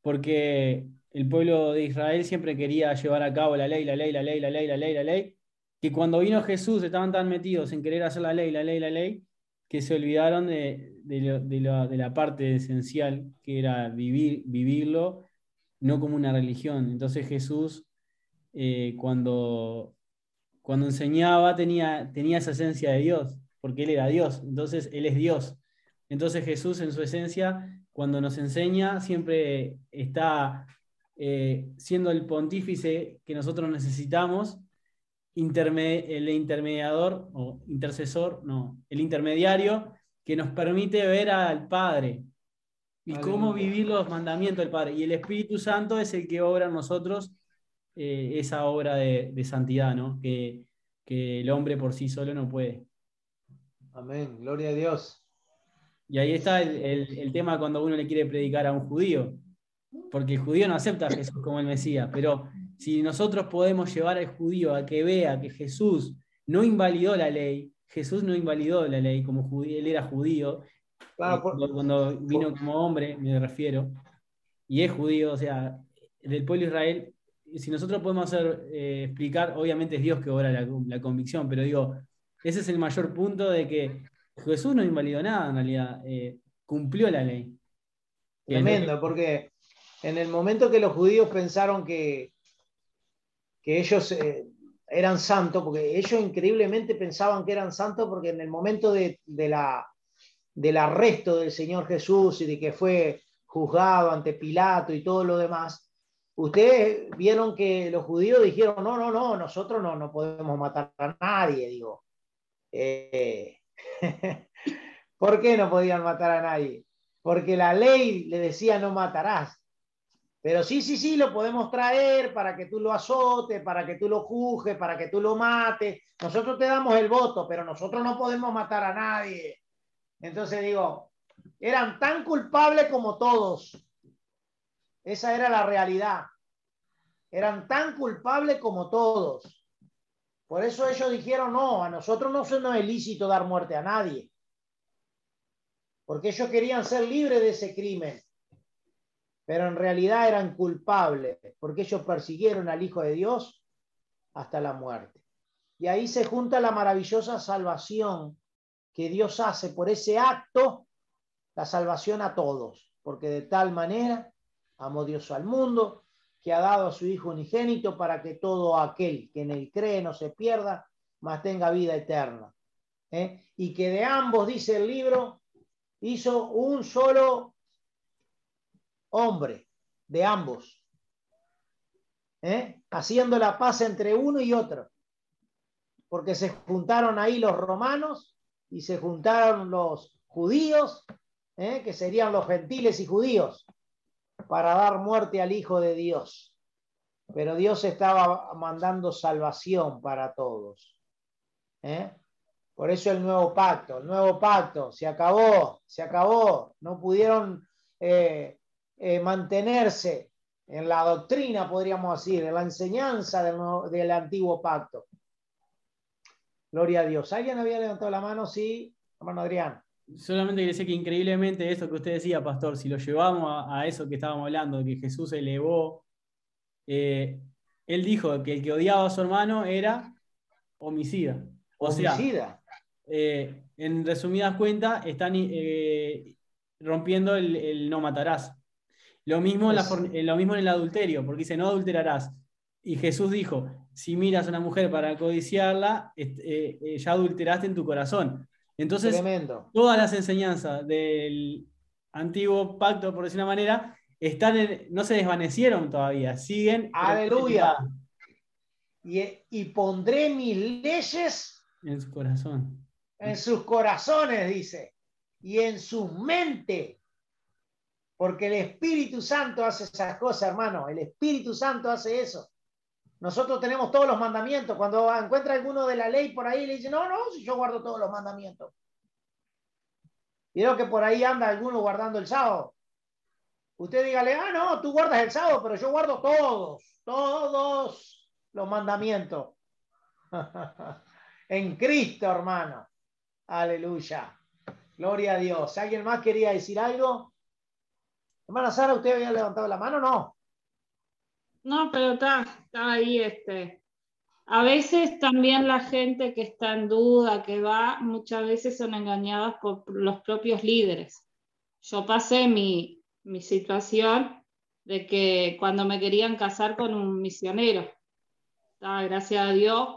Speaker 4: Porque el pueblo de Israel siempre quería llevar a cabo la ley, la ley, la ley, la ley, la ley, la ley, que cuando vino Jesús estaban tan metidos en querer hacer la ley, la ley, la ley, que se olvidaron de, de, la, parte esencial, que era vivir, vivirlo, no como una religión. Entonces Jesús, eh, cuando, cuando enseñaba, tenía, tenía esa esencia de Dios, porque Él era Dios, entonces Él es Dios. Entonces Jesús en su esencia, cuando nos enseña, siempre está eh, siendo el pontífice que nosotros necesitamos, el intermediador o intercesor, no, el intermediario que nos permite ver al Padre y cómo vivir los mandamientos del Padre. Y el Espíritu Santo es el que obra en nosotros eh, esa obra de, santidad, ¿no? Que, que el hombre por sí solo no puede.
Speaker 3: Amén, gloria a Dios.
Speaker 4: Y ahí está el, tema cuando uno le quiere predicar a un judío, porque el judío no acepta a Jesús como el Mesías, pero si nosotros podemos llevar al judío a que vea que Jesús no invalidó la ley, Jesús no invalidó la ley como judío, él era judío, eh, cuando vino como hombre, me refiero, y es judío, o sea, del pueblo de Israel, si nosotros podemos hacer, eh, explicar, obviamente es Dios que obra la, la convicción, pero digo, ese es el mayor punto de que Jesús no invalidó nada en realidad, eh, cumplió la ley.
Speaker 3: Tremendo, porque en el momento que los judíos pensaron que, que ellos eh, eran santos, porque ellos increíblemente pensaban que eran santos, porque en el momento de, la, del arresto del Señor Jesús y de que fue juzgado ante Pilato y todo lo demás, ustedes vieron que los judíos dijeron, no, no, no, nosotros no, no podemos matar a nadie, digo. Eh, ¿Por qué no podían matar a nadie? Porque la ley le decía no matarás. Pero sí, sí, sí, lo podemos traer para que tú lo azotes, para que tú lo juzgues, para que tú lo mates. Nosotros te damos el voto, pero nosotros no podemos matar a nadie. Entonces digo, eran tan culpables como todos. Esa era la realidad. Eran tan culpables como todos. Por eso ellos dijeron, no, a nosotros no se nos es lícito dar muerte a nadie. Porque ellos querían ser libres de ese crimen. Pero en realidad eran culpables, porque ellos persiguieron al Hijo de Dios hasta la muerte. Y ahí se junta la maravillosa salvación que Dios hace por ese acto, la salvación a todos, porque de tal manera amó Dios al mundo que ha dado a su Hijo unigénito para que todo aquel que en él cree no se pierda, mas tenga vida eterna. ¿eh? Y que de ambos, dice el libro, hizo un solo hombre, de ambos, ¿eh? haciendo la paz entre uno y otro, porque se juntaron ahí los romanos y se juntaron los judíos, ¿eh? que serían los gentiles y judíos, para dar muerte al Hijo de Dios. pero Dios estaba mandando salvación para todos. ¿eh? Por eso el nuevo pacto, el nuevo pacto, se acabó, se acabó, no pudieron eh, eh, mantenerse en la doctrina, podríamos decir, en la enseñanza del, del antiguo pacto. Gloria a Dios. ¿Alguien había levantado la mano? Sí, hermano Adrián.
Speaker 4: Solamente quería decir que increíblemente eso que usted decía, pastor, si lo llevamos a, a eso que estábamos hablando, de que Jesús elevó, eh, él dijo que el que odiaba a su hermano era homicida. O
Speaker 3: Homicida.
Speaker 4: sea, eh, en resumidas cuentas, están eh, rompiendo el, el no matarás. Lo mismo, en la
Speaker 3: Es-
Speaker 4: forn- eh, lo mismo en el adulterio, porque dice no adulterarás. Y Jesús dijo, si miras a una mujer para codiciarla, eh, eh, ya adulteraste en tu corazón. Entonces,
Speaker 3: Tremendo.
Speaker 4: todas las enseñanzas del antiguo pacto, por decir una manera, están en- no se desvanecieron todavía, siguen
Speaker 3: Aleluya. Y, y pondré mis leyes
Speaker 4: en su corazón.
Speaker 3: en sus corazones, dice, y en su mente. Porque el Espíritu Santo hace esas cosas, hermano. El Espíritu Santo hace eso. Nosotros tenemos todos los mandamientos. Cuando encuentra alguno de la ley por ahí, le dice, no, no, si yo guardo todos los mandamientos. Vieron que por ahí anda alguno guardando el sábado. Usted dígale, ah, no, tú guardas el sábado, pero yo guardo todos, todos los mandamientos. en Cristo, hermano. Aleluya. Gloria a Dios. ¿Alguien más quería decir algo? Hermana Sara, ¿usted había levantado la mano o no?
Speaker 6: No, pero está, está ahí este. A veces también la gente que está en duda, que va, muchas veces son engañadas por los propios líderes. Yo pasé mi, mi situación de que cuando me querían casar con un misionero, gracias a Dios,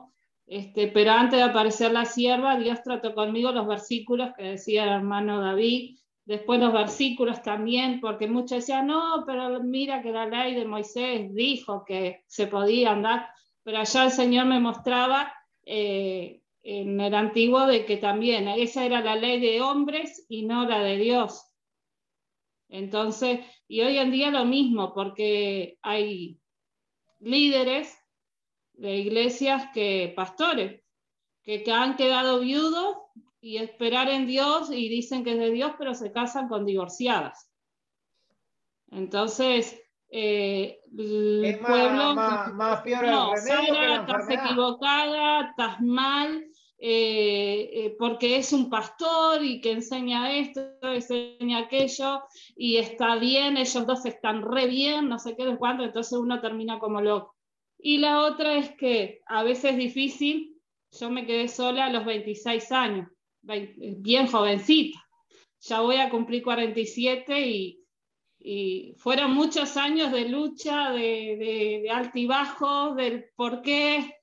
Speaker 6: este, pero antes de aparecer la sierva, Dios trató conmigo los versículos que decía el hermano David, después los versículos también, porque muchos decían, no, pero mira que la ley de Moisés dijo que se podía andar, pero allá el Señor me mostraba eh, en el antiguo de que también esa era la ley de hombres y no la de Dios. Entonces, y hoy en día lo mismo, porque hay líderes de iglesias que pastores, que, que han quedado viudos y esperar en Dios y dicen que es de Dios, pero se casan con divorciadas. Entonces, eh, el
Speaker 3: Es
Speaker 6: pueblo...
Speaker 3: más- más peor
Speaker 6: no, Sara, estás equivocada, estás mal, eh, eh, porque es un pastor y que enseña esto, enseña aquello, y está bien, ellos dos están re bien, no sé qué, de cuánto, entonces uno termina como loco. Y la otra es que a veces es difícil, yo me quedé sola a los 26 años, bien jovencita, ya voy a cumplir 47 y, y fueron muchos años de lucha, de, de, de altibajos, del por qué,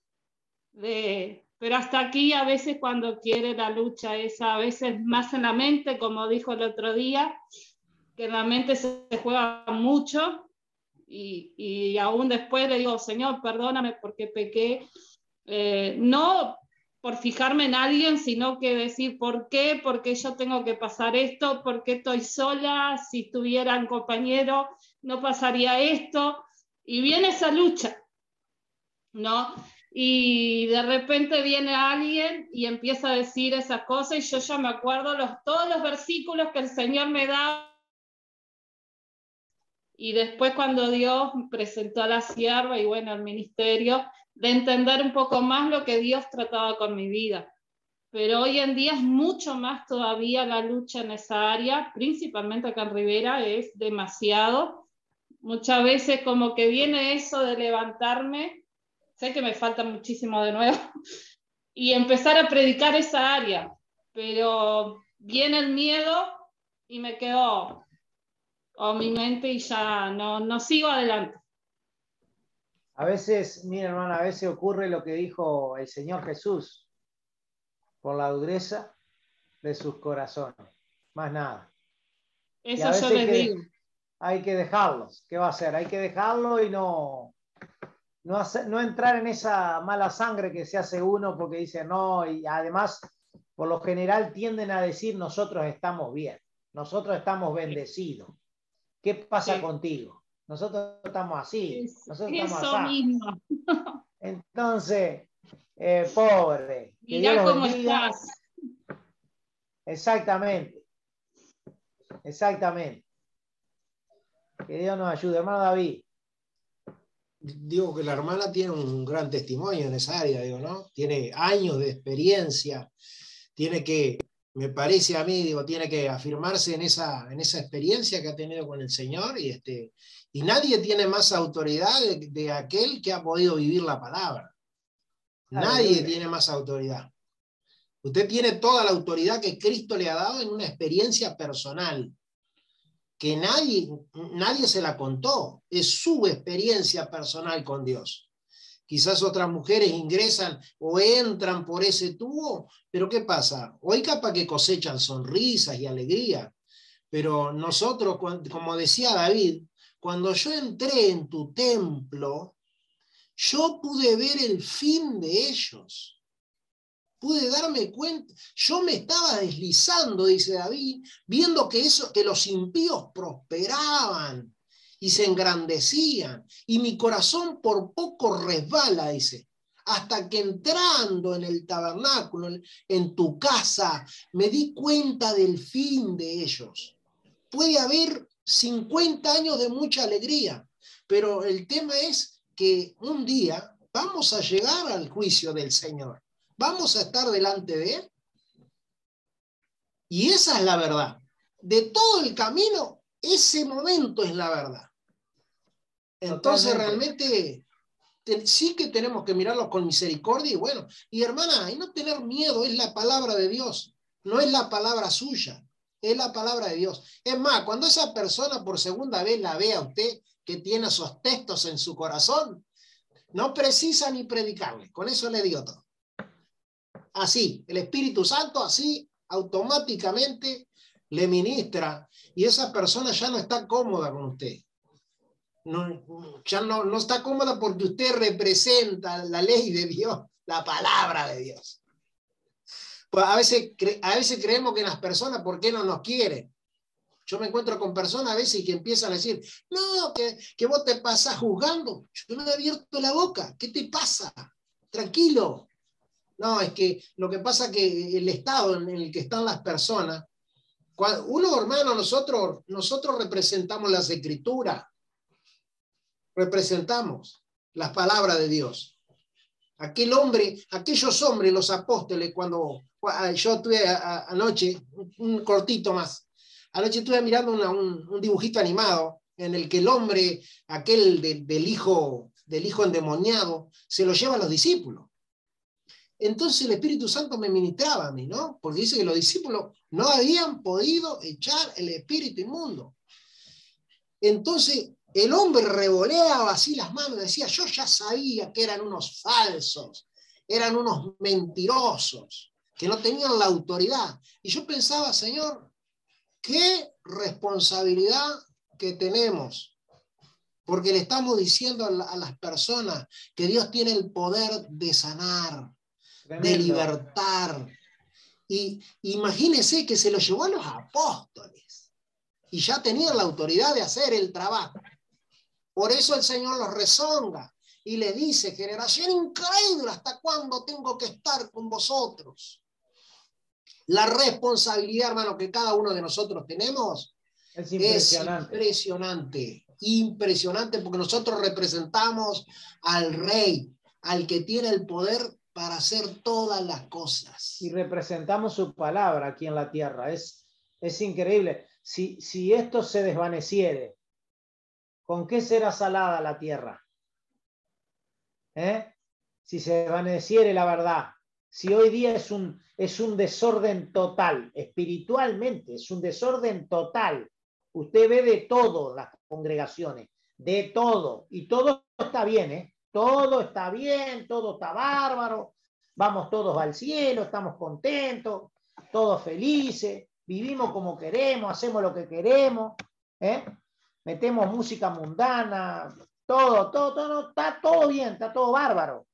Speaker 6: de, pero hasta aquí a veces cuando quiere la lucha esa, a veces más en la mente, como dijo el otro día, que la mente se, se juega mucho y, y aún después le digo, Señor, perdóname porque pequé, eh, no por fijarme en alguien, sino que decir por qué, por qué yo tengo que pasar esto, por qué estoy sola, si estuvieran compañeros no pasaría esto, y viene esa lucha, ¿no? Y de repente viene alguien y empieza a decir esas cosas y yo ya me acuerdo los, todos los versículos que el Señor me da. Y después cuando Dios presentó a la sierva y bueno, el ministerio, de entender un poco más lo que Dios trataba con mi vida. Pero hoy en día es mucho más todavía la lucha en esa área, principalmente acá en Rivera, es demasiado. Muchas veces como que viene eso de levantarme, sé que me falta muchísimo de nuevo, y empezar a predicar esa área, pero viene el miedo y me quedo con mi mente y ya no, no sigo adelante.
Speaker 3: A veces, mira hermano, a veces ocurre lo que dijo el Señor Jesús, por la dureza de sus corazones, más nada.
Speaker 6: Eso yo les
Speaker 3: que-
Speaker 6: digo.
Speaker 3: Hay que dejarlos. ¿Qué va a hacer? Hay que dejarlo y no, no, hacer- no entrar en esa mala sangre que se hace uno porque dice no, y además, por lo general tienden a decir nosotros estamos bien, nosotros estamos bendecidos. ¿Qué pasa
Speaker 6: Sí.
Speaker 3: contigo? Nosotros estamos así. Nosotros
Speaker 6: Eso
Speaker 3: estamos así.
Speaker 6: mismo.
Speaker 3: Entonces, eh, pobre.
Speaker 6: Mirá cómo
Speaker 3: bendiga.
Speaker 6: estás.
Speaker 3: Exactamente. Exactamente. Que Dios nos ayude. Hermano David.
Speaker 5: Digo que la hermana tiene un gran testimonio en esa área, digo, ¿no? Tiene años de experiencia, tiene que, me parece a mí, digo, tiene que afirmarse en esa, en esa experiencia que ha tenido con el Señor y, este, y nadie tiene más autoridad de, de aquel que ha podido vivir la palabra. Nadie
Speaker 3: Aleluya.
Speaker 5: tiene más autoridad. Usted tiene toda la autoridad que Cristo le ha dado en una experiencia personal, que nadie, nadie se la contó. Es su experiencia personal con Dios. Quizás otras mujeres ingresan o entran por ese tubo, pero ¿qué pasa? Hoy capaz que cosechan sonrisas y alegría, pero nosotros, como decía David, cuando yo entré en tu templo, yo pude ver el fin de ellos. Pude darme cuenta, yo me estaba deslizando, dice David, viendo que, eso, que los impíos prosperaban y se engrandecían, y mi corazón por poco resbala, dice, hasta que entrando en el tabernáculo, en- en tu casa, me di cuenta del fin de ellos. Puede haber 50 años de mucha alegría, pero el tema es que un día vamos a llegar al juicio del Señor. Vamos a estar delante de Él. Y esa es la verdad. De todo el camino, ese momento es la verdad. Entonces
Speaker 3: Totalmente.
Speaker 5: realmente te- sí que tenemos que mirarlos con misericordia y bueno, y hermana, y no tener miedo, es la palabra de Dios, no es la palabra suya, es la palabra de Dios. Es más, cuando esa persona por segunda vez la ve a usted que tiene esos textos en su corazón, no precisa ni predicarle, con eso le digo todo. Así, el Espíritu Santo así automáticamente le ministra y esa persona ya no está cómoda con usted. No, ya no, no está cómoda porque usted representa la ley de Dios, la palabra de Dios. Pues a veces, a veces creemos que las personas, ¿por qué no nos quieren? Yo me encuentro con personas a veces que empiezan a decir, no, que, que vos te pasás juzgando. Yo no he abierto la boca. ¿Qué te pasa? Tranquilo. No, es que lo que pasa que el estado en el que están las personas, cua- uno hermano, nosotros, nosotros representamos las escrituras, representamos las palabras de Dios. Aquel hombre, aquellos hombres, los apóstoles, cuando cua- yo tuve a- a- anoche, un- cortito más, anoche estuve mirando un, un dibujito animado en el que el hombre, aquel de- del hijo, del hijo endemoniado, se lo lleva a los discípulos. Entonces el Espíritu Santo me ministraba a mí, ¿no? Porque dice que los discípulos no habían podido echar el espíritu inmundo. Entonces el hombre revoleaba así las manos, decía, yo ya sabía que eran unos falsos, eran unos mentirosos, que no tenían la autoridad. Y yo pensaba, Señor, qué responsabilidad que tenemos, porque le estamos diciendo a, la- a las personas que Dios tiene el poder de sanar, de libertar. Y imagínense que se lo llevó a los apóstoles y ya tenían la autoridad de hacer el trabajo. Por eso el Señor los rezonga y le dice, generación incrédula, ¿hasta cuándo tengo que estar con vosotros? La responsabilidad, hermano, que cada uno de nosotros tenemos
Speaker 3: Es
Speaker 5: es
Speaker 3: impresionante.
Speaker 5: impresionante, impresionante, porque nosotros representamos al rey, al que tiene el poder para hacer todas las cosas.
Speaker 3: y representamos su palabra aquí en la tierra. Es, es increíble. Si, si esto se desvaneciere, ¿con qué será salada la tierra? ¿Eh? Si se desvaneciere la verdad, si hoy día es un, es un desorden total, espiritualmente, es un desorden total. Usted ve de todo las congregaciones, de todo, y todo está bien, ¿eh? Todo está bien, todo está bárbaro, vamos todos al cielo, estamos contentos, todos felices, vivimos como queremos, hacemos lo que queremos, ¿eh? Metemos música mundana, todo, todo, todo, está todo bien, está todo bárbaro.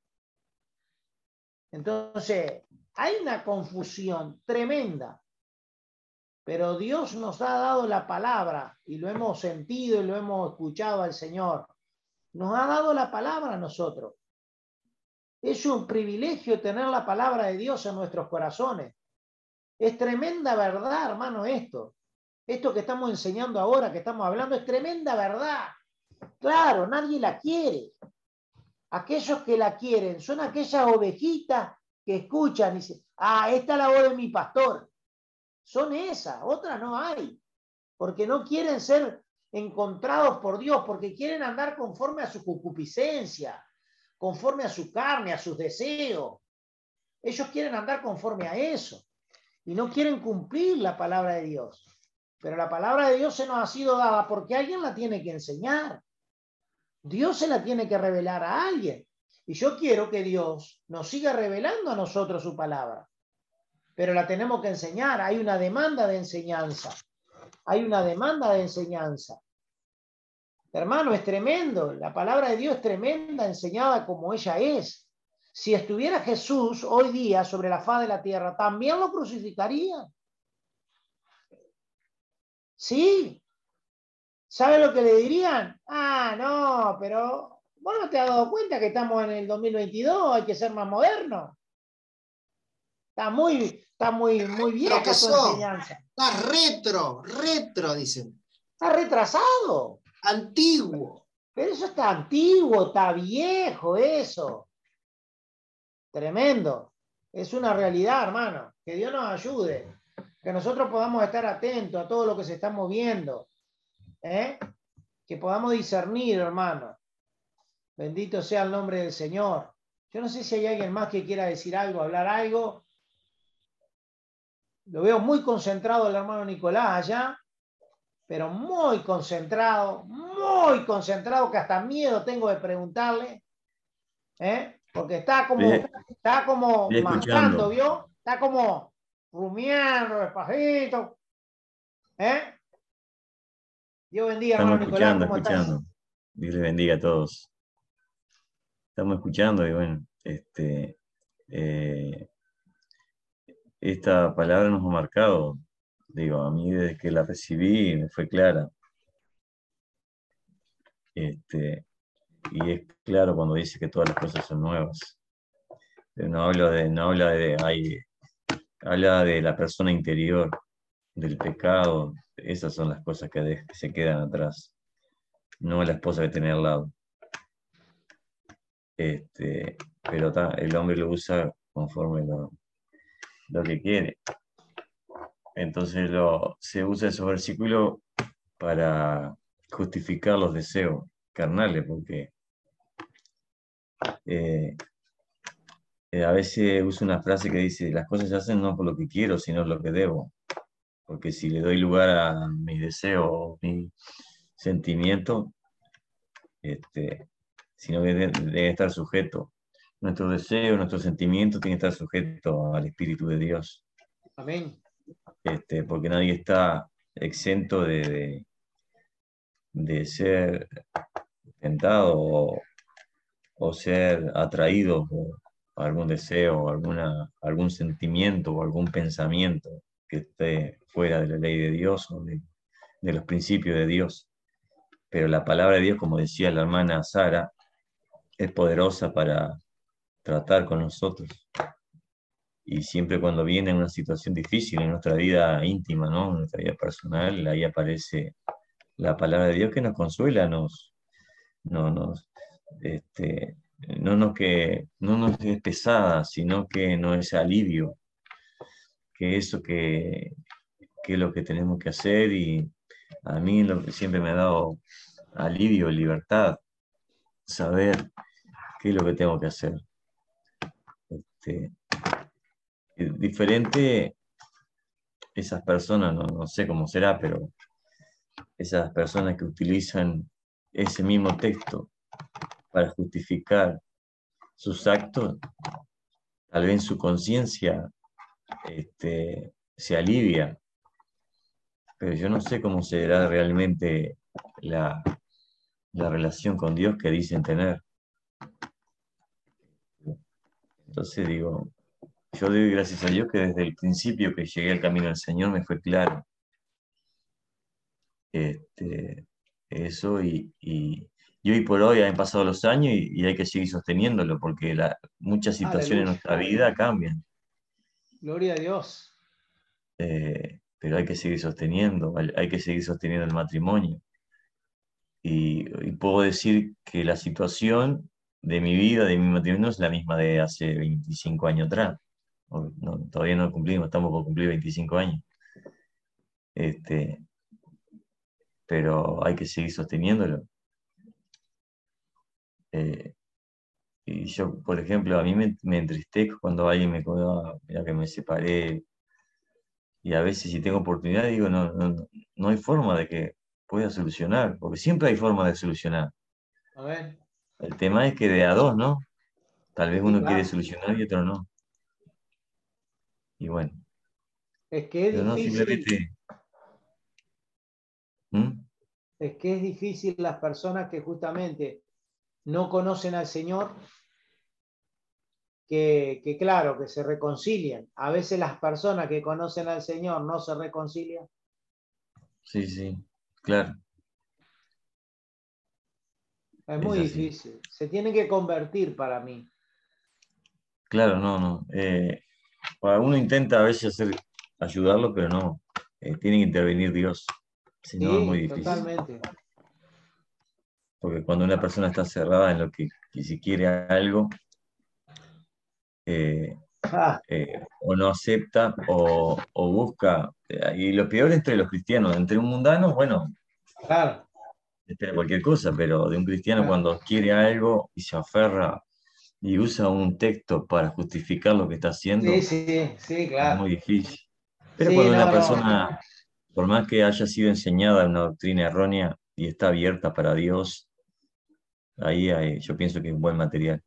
Speaker 3: Entonces, hay una confusión tremenda. Pero Dios nos ha dado la palabra y lo hemos sentido y lo hemos escuchado al Señor. Nos ha dado la palabra a nosotros. Es un privilegio tener la palabra de Dios en nuestros corazones. Es tremenda verdad, hermano, esto. Esto que estamos enseñando ahora, que estamos hablando, es tremenda verdad. Claro, nadie la quiere. Aquellos que la quieren son aquellas ovejitas que escuchan y dicen, ah, esta es la voz de mi pastor. Son esas, otras no hay. Porque no quieren ser encontrados por Dios, porque quieren andar conforme a su concupiscencia, conforme a su carne, a sus deseos. Ellos quieren andar conforme a eso y no quieren cumplir la palabra de Dios. Pero la palabra de Dios se nos ha sido dada porque alguien la tiene que enseñar. Dios se la tiene que revelar a alguien. Y yo quiero que Dios nos siga revelando a nosotros su palabra. Pero la tenemos que enseñar. Hay una demanda de enseñanza. Hay una demanda de enseñanza. Hermano, es tremendo. La palabra de Dios es tremenda, enseñada como ella es. Si estuviera Jesús hoy día sobre la faz de la tierra, también lo crucificarían. Sí. ¿Sabe lo que le dirían? Ah, no, pero vos no te has dado cuenta que estamos en el 2022, hay que ser más moderno. Está muy, está muy, muy vieja tu enseñanza.
Speaker 5: Está retro, retro, dicen.
Speaker 3: Está retrasado.
Speaker 5: Antiguo.
Speaker 3: Pero eso está antiguo, está viejo, eso. Tremendo. Es una realidad, hermano. Que Dios nos ayude. Que nosotros podamos estar atentos a todo lo que se está moviendo. ¿eh? Que podamos discernir, hermano. Bendito sea el nombre del Señor. Yo no sé si hay alguien más que quiera decir algo, hablar algo. Lo veo muy concentrado el hermano Nicolás allá, pero muy concentrado, muy concentrado, que hasta miedo tengo de preguntarle. ¿eh? Porque está como, está como mascando, ¿vio? Está como rumiando despacito. ¿Eh? Dios bendiga,
Speaker 7: Estamos
Speaker 3: hermano
Speaker 7: escuchando,
Speaker 3: Nicolás. ¿Cómo
Speaker 7: escuchando. Dios les bendiga a todos. Estamos escuchando y bueno, este, eh, esta palabra nos ha marcado. Digo, a mí desde que la recibí me fue clara. Este, y es claro cuando dice que todas las cosas son nuevas. Pero no habla de, no habla de, hay, habla de la persona interior, del pecado. Esas son las cosas que, se quedan atrás. No la esposa que tiene al lado. Este, pero el hombre lo usa conforme lo, lo que quiere. Entonces lo, se usa ese versículo para justificar los deseos carnales, porque eh, eh, a veces usa una frase que dice, las cosas se hacen no por lo que quiero, sino lo que debo. Porque si le doy lugar a mis deseos, mi sentimiento, este, sino que debe, debe estar sujeto. Nuestros deseos, nuestros sentimientos tienen que estar sujetos al Espíritu de Dios.
Speaker 3: Amén.
Speaker 7: Este, porque nadie está exento de, de, de ser tentado o, o ser atraído por algún deseo, alguna, algún sentimiento o algún pensamiento que esté fuera de la ley de Dios o de, de los principios de Dios. Pero la palabra de Dios, como decía la hermana Sara, es poderosa para tratar con nosotros. Y siempre cuando viene una situación difícil en nuestra vida íntima, ¿no? En nuestra vida personal, ahí aparece la palabra de Dios que nos consuela, nos, no, nos, este, no, nos que, no nos es pesada, sino que no es alivio, que eso que, que es lo que tenemos que hacer y a mí lo que siempre me ha dado alivio, libertad, saber qué es lo que tengo que hacer. Este, es diferente esas personas, no, no sé cómo será, pero esas personas que utilizan ese mismo texto para justificar sus actos, tal vez su conciencia este, se alivia, pero yo no sé cómo será realmente la, la relación con Dios que dicen tener. Entonces digo, yo doy gracias a Dios que desde el principio que llegué al camino del Señor me fue claro este, eso y, y, hoy por hoy han pasado los años y, hay que seguir sosteniéndolo porque la, muchas situaciones en nuestra vida cambian.
Speaker 3: Gloria a Dios.
Speaker 7: Eh, pero hay que seguir sosteniendo, hay que seguir sosteniendo el matrimonio. Y, puedo decir que la situación de mi vida, de mi matrimonio, es la misma de hace 25 años atrás. todavía no cumplimos, estamos por cumplir 25 años. Este, pero hay que seguir sosteniéndolo. Eh, y yo, por ejemplo, a mí me, me entristezco cuando alguien me mira que me separé. Y a veces si tengo oportunidad digo, no, no, no hay forma de que pueda solucionar, porque siempre hay forma de solucionar.
Speaker 3: A ver.
Speaker 7: El tema es que de a dos, ¿no? Tal vez uno quiere solucionar y otro no. Y bueno.
Speaker 3: Es que es difícil. ¿Mm? Es que es difícil las personas que justamente no conocen al Señor, que, que, claro, que se reconcilian. A veces las personas que conocen al Señor no se reconcilian.
Speaker 7: Sí, sí, claro.
Speaker 3: Es muy difícil. Se tienen que convertir para mí.
Speaker 7: Claro, no, no. Eh, uno intenta a veces hacer, ayudarlo, pero no. Eh, tiene que intervenir Dios. Si no, es muy difícil. Totalmente. Porque cuando una persona está cerrada en lo que, si quiere algo, eh, ah. eh, o no acepta o, busca, eh, y lo peor entre los cristianos, entre un mundano, bueno, cualquier cosa, pero de un cristiano cuando quiere algo y se aferra y usa un texto para justificar lo que está haciendo,
Speaker 3: sí, sí, sí, claro.
Speaker 7: es muy difícil. Pero cuando una persona, por más que haya sido enseñada una doctrina errónea y está abierta para Dios, ahí yo pienso que es un buen material.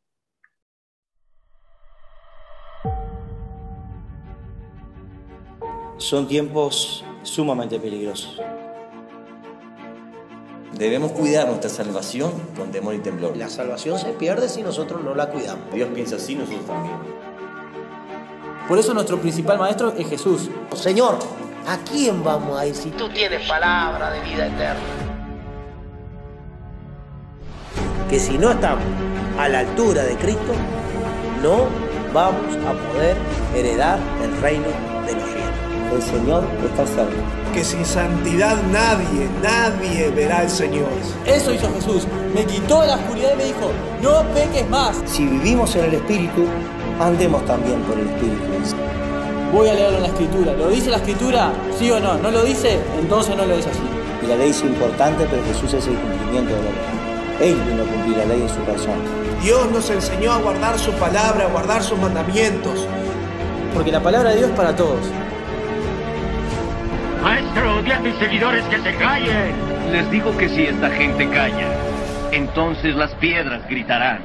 Speaker 8: Son tiempos sumamente peligrosos.
Speaker 9: Debemos cuidar nuestra salvación con temor y temblor.
Speaker 10: La salvación se pierde si nosotros no la cuidamos.
Speaker 9: Dios piensa así, nosotros también.
Speaker 11: Por eso nuestro principal maestro es Jesús.
Speaker 10: Señor, ¿a quién vamos a ir si tú tienes palabra de vida eterna? Que si no estamos a la altura de Cristo, no vamos a poder heredar el reino de los cielos.
Speaker 8: El Señor está cerca.
Speaker 5: Que sin santidad nadie, nadie verá al Señor.
Speaker 11: Eso hizo Jesús. Me quitó la oscuridad y me dijo, no peques más.
Speaker 8: Si vivimos en el Espíritu, andemos también por el Espíritu.
Speaker 11: Voy a leerlo en la Escritura. ¿Lo dice la Escritura? ¿Sí o no? ¿No lo dice? Entonces no lo es así.
Speaker 8: Y la ley es importante, pero Jesús es el cumplimiento de la ley. Él vino a cumplir la ley en su persona.
Speaker 5: Dios nos enseñó a guardar su palabra, a guardar sus mandamientos.
Speaker 11: Porque la palabra de Dios es para todos.
Speaker 1: Maestro, di a mis seguidores que se callen.
Speaker 2: Les digo que si esta gente calla, entonces las piedras gritarán.